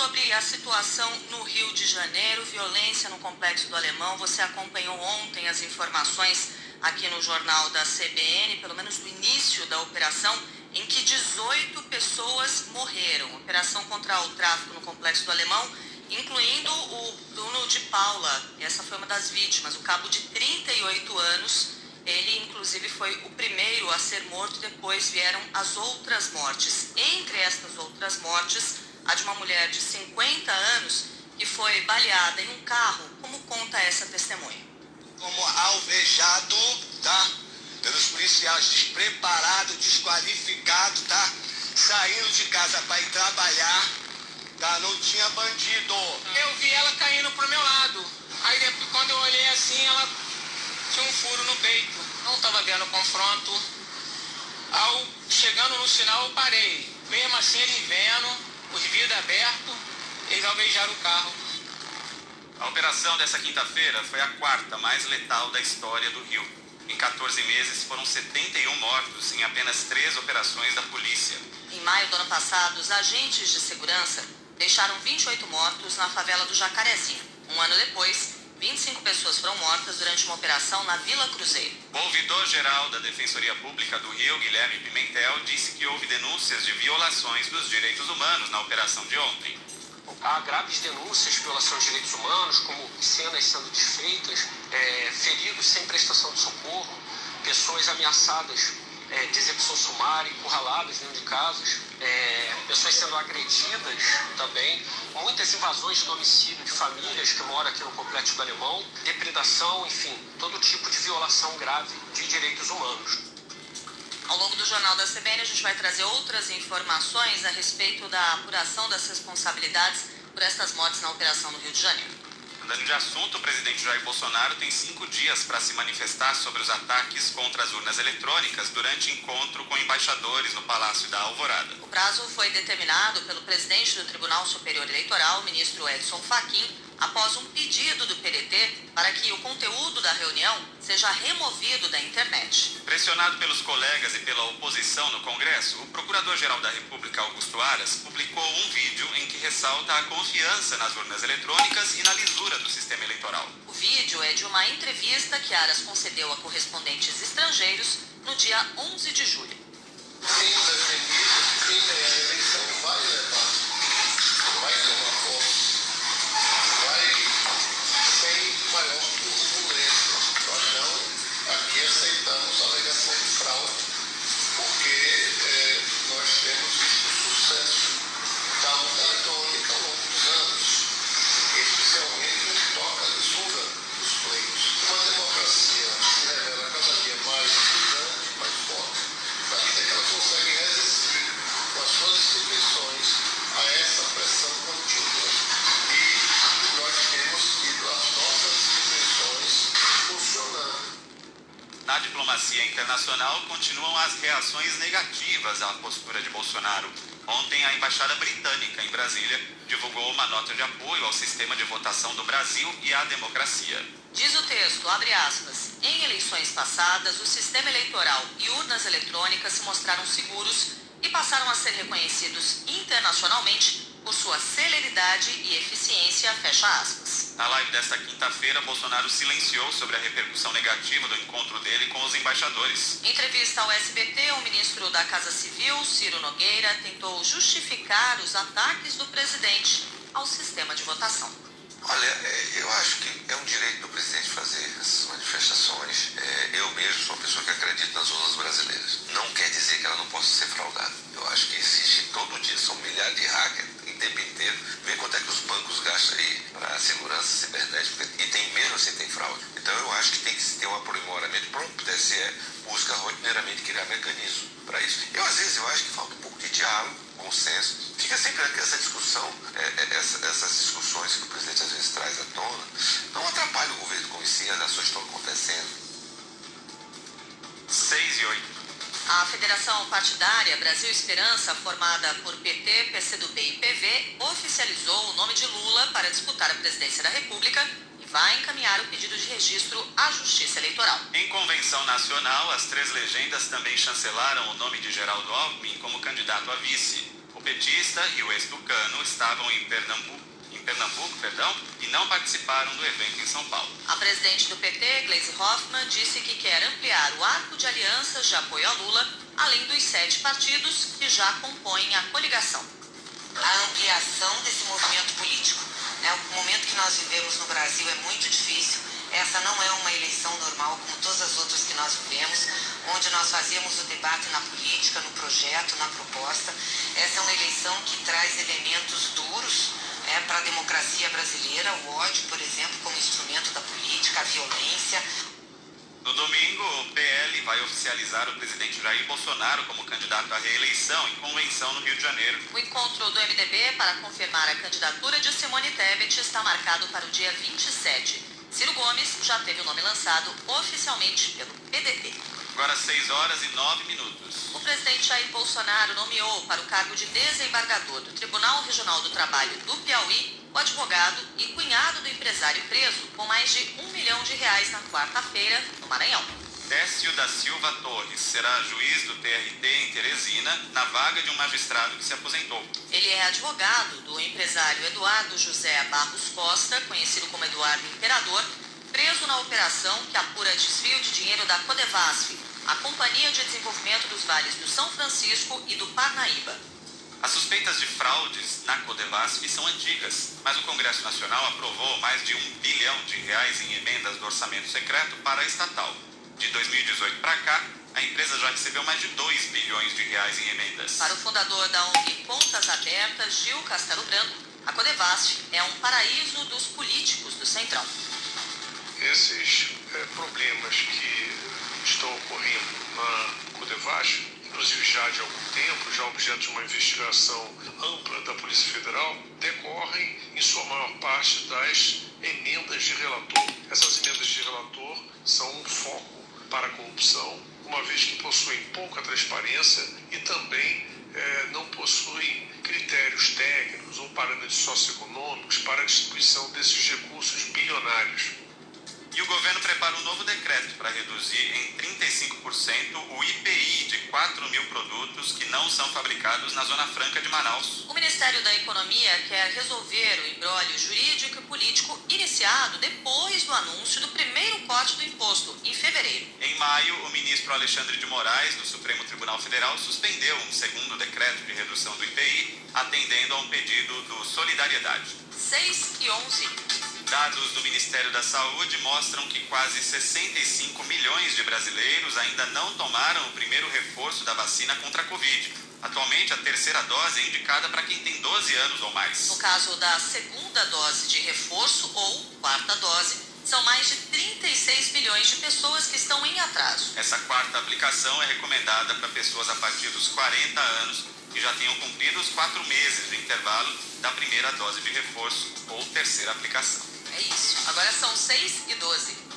sobre a situação no Rio de Janeiro, violência no Complexo do Alemão. Você acompanhou ontem as informações aqui no jornal da CBN, pelo menos no início da operação, em que 18 pessoas morreram. Operação contra o tráfico no Complexo do Alemão, incluindo o Bruno de Paula. Essa foi uma das vítimas, o cabo de 38 anos. Ele, inclusive, foi o primeiro a ser morto, depois vieram as outras mortes. Entre estas outras mortes, a de uma mulher de 50 anos que foi baleada em um carro, como conta essa testemunha. Como alvejado, tá? Pelos policiais, despreparado, desqualificado, tá? Saindo de casa para ir trabalhar, tá? Não tinha bandido. Eu vi ela caindo pro meu lado. Aí depois, quando eu olhei assim, ela tinha um furo no peito. Não estava vendo confronto. Ao chegando no sinal, eu parei. Mesmo assim, ele vendo, os vidros abertos, eles alvejaram o carro. A operação dessa quinta-feira foi a quarta mais letal da história do Rio. Em 14 meses foram 71 mortos em apenas três operações da polícia. Em maio do ano passado, os agentes de segurança deixaram 28 mortos na favela do Jacarezinho. Um ano depois, 25 pessoas foram mortas durante uma operação na Vila Cruzeiro. O ouvidor-geral da Defensoria Pública do Rio, Guilherme Pimentel, disse que houve denúncias de violações dos direitos humanos na operação de ontem. Há graves denúncias de violação de direitos humanos, como cenas sendo desfeitas, é, feridos sem prestação de socorro, pessoas ameaçadas é, de execução sumária, encurraladas dentro de casas, é, pessoas sendo agredidas também, muitas invasões de domicílio de famílias que moram aqui no Complexo do Alemão, depredação, enfim, todo tipo de violação grave de direitos humanos. Ao longo do Jornal da CBN, a gente vai trazer outras informações a respeito da apuração das responsabilidades por estas mortes na operação no Rio de Janeiro. Mudando de assunto, o presidente Jair Bolsonaro tem cinco dias para se manifestar sobre os ataques contra as urnas eletrônicas durante encontro com embaixadores no Palácio da Alvorada. O prazo foi determinado pelo presidente do Tribunal Superior Eleitoral, ministro Edson Fachin, após um pedido do PDT para que o conteúdo da reunião seja removido da internet. Pressionado pelos colegas e pela oposição no Congresso, o Procurador-Geral da República, Augusto Aras, publicou um vídeo em que ressalta a confiança nas urnas eletrônicas e na lisura do sistema eleitoral. O vídeo é de uma entrevista que Aras concedeu a correspondentes estrangeiros no dia 11 de julho. Tenho diplomacia internacional, continuam as reações negativas à postura de Bolsonaro. Ontem, a Embaixada Britânica em Brasília divulgou uma nota de apoio ao sistema de votação do Brasil e à democracia. Diz o texto, abre aspas, em eleições passadas, o sistema eleitoral e urnas eletrônicas se mostraram seguros e passaram a ser reconhecidos internacionalmente por sua celeridade e eficiência, fecha aspas. Na live desta quinta-feira, Bolsonaro silenciou sobre a repercussão negativa do encontro dele com os embaixadores. Em entrevista ao SBT, o ministro da Casa Civil, Ciro Nogueira, tentou justificar os ataques do presidente ao sistema de votação. Olha, é, eu acho que é um direito do presidente fazer essas manifestações. É, eu mesmo sou uma pessoa que acredita nas urnas brasileiras. Não quer dizer que ela não possa ser fraudada. Eu acho que existe todo dia, são milhares de hackers o tempo inteiro. Vê quanto é que os bancos gastam aí para segurança cibernética e tem mesmo assim tem fraude. Então eu acho que tem que ter um aprimoramento. O próprio TSE busca rotineiramente criar mecanismos para isso. Eu às vezes eu acho que falta um pouco de diálogo, consenso. Fica sempre essa discussão, é, é, essa, essas discussões que o presidente às vezes traz à tona, não atrapalha o governo como si, as ações estão acontecendo. 6 e 8. A Federação Partidária Brasil Esperança, formada por PT, PCdoB e PV, oficializou o nome de Lula para disputar a presidência da República vai encaminhar o pedido de registro à Justiça Eleitoral. Em convenção nacional, as três legendas também chancelaram o nome de Geraldo Alckmin como candidato a vice. O petista e o ex-tucano estavam em Pernambuco, em Pernambuco perdão, e não participaram do evento em São Paulo. A presidente do PT, Gleisi Hoffmann, disse que quer ampliar o arco de alianças de apoio a Lula, além dos sete partidos que já compõem a coligação. A ampliação Essa não é uma eleição normal como todas as outras que nós vivemos, onde nós fazemos o debate na política, no projeto, na proposta. Essa é uma eleição que traz elementos duros é, para a democracia brasileira, o ódio, por exemplo, como instrumento da política, a violência. No domingo, o PL vai oficializar o presidente Jair Bolsonaro como candidato à reeleição em convenção no Rio de Janeiro. O encontro do MDB para confirmar a candidatura de Simone Tebet está marcado para o dia 27. Ciro Gomes já teve o nome lançado oficialmente pelo PDT. Agora 6 horas e 9 minutos. O presidente Jair Bolsonaro nomeou para o cargo de desembargador do Tribunal Regional do Trabalho do Piauí o advogado e cunhado do empresário preso com mais de um milhão de reais na quarta-feira no Maranhão. Décio da Silva Torres será juiz do TRT em Teresina, na vaga de um magistrado que se aposentou. Ele é advogado do empresário Eduardo José Barros Costa, conhecido como Eduardo Imperador, preso na operação que apura desvio de dinheiro da Codevasf, a Companhia de Desenvolvimento dos Vales do São Francisco e do Parnaíba. As suspeitas de fraudes na Codevasf são antigas, mas o Congresso Nacional aprovou mais de um bilhão de reais em emendas do orçamento secreto para a estatal. De 2018 para cá, a empresa já recebeu mais de 2 bilhões de reais em emendas. Para o fundador da ONG Contas Abertas, Gil Castelo Branco, a Codevasf é um paraíso dos políticos do Centrão. Esses é, problemas que estão ocorrendo na Codevasf, inclusive já de algum tempo, já objeto de uma investigação ampla da Polícia Federal, decorrem, em sua maior parte, das emendas de relator. Essas emendas de relator são um foco para a corrupção, uma vez que possuem pouca transparência e também é, não possuem critérios técnicos ou parâmetros socioeconômicos para a distribuição desses recursos bilionários. E o governo prepara um novo decreto para reduzir em 35% o IPI de 4 mil produtos que não são fabricados na Zona Franca de Manaus. O Ministério da Economia quer resolver o embrólio jurídico e político iniciado depois do anúncio do primeiro corte do imposto, em fevereiro. Em maio, o ministro Alexandre de Moraes, do Supremo Tribunal Federal, suspendeu um segundo decreto de redução do IPI, atendendo a um pedido do Solidariedade. 6 e 11. Dados do Ministério da Saúde mostram que quase 65 milhões de brasileiros ainda não tomaram o primeiro reforço da vacina contra a Covid. Atualmente, a terceira dose é indicada para quem tem 12 anos ou mais. No caso da segunda dose de reforço ou quarta dose, são mais de 36 milhões de pessoas que estão em atraso. Essa quarta aplicação é recomendada para pessoas a partir dos 40 anos que já tenham cumprido os quatro meses de intervalo da primeira dose de reforço ou terceira aplicação. É isso. Agora são 6 e 12.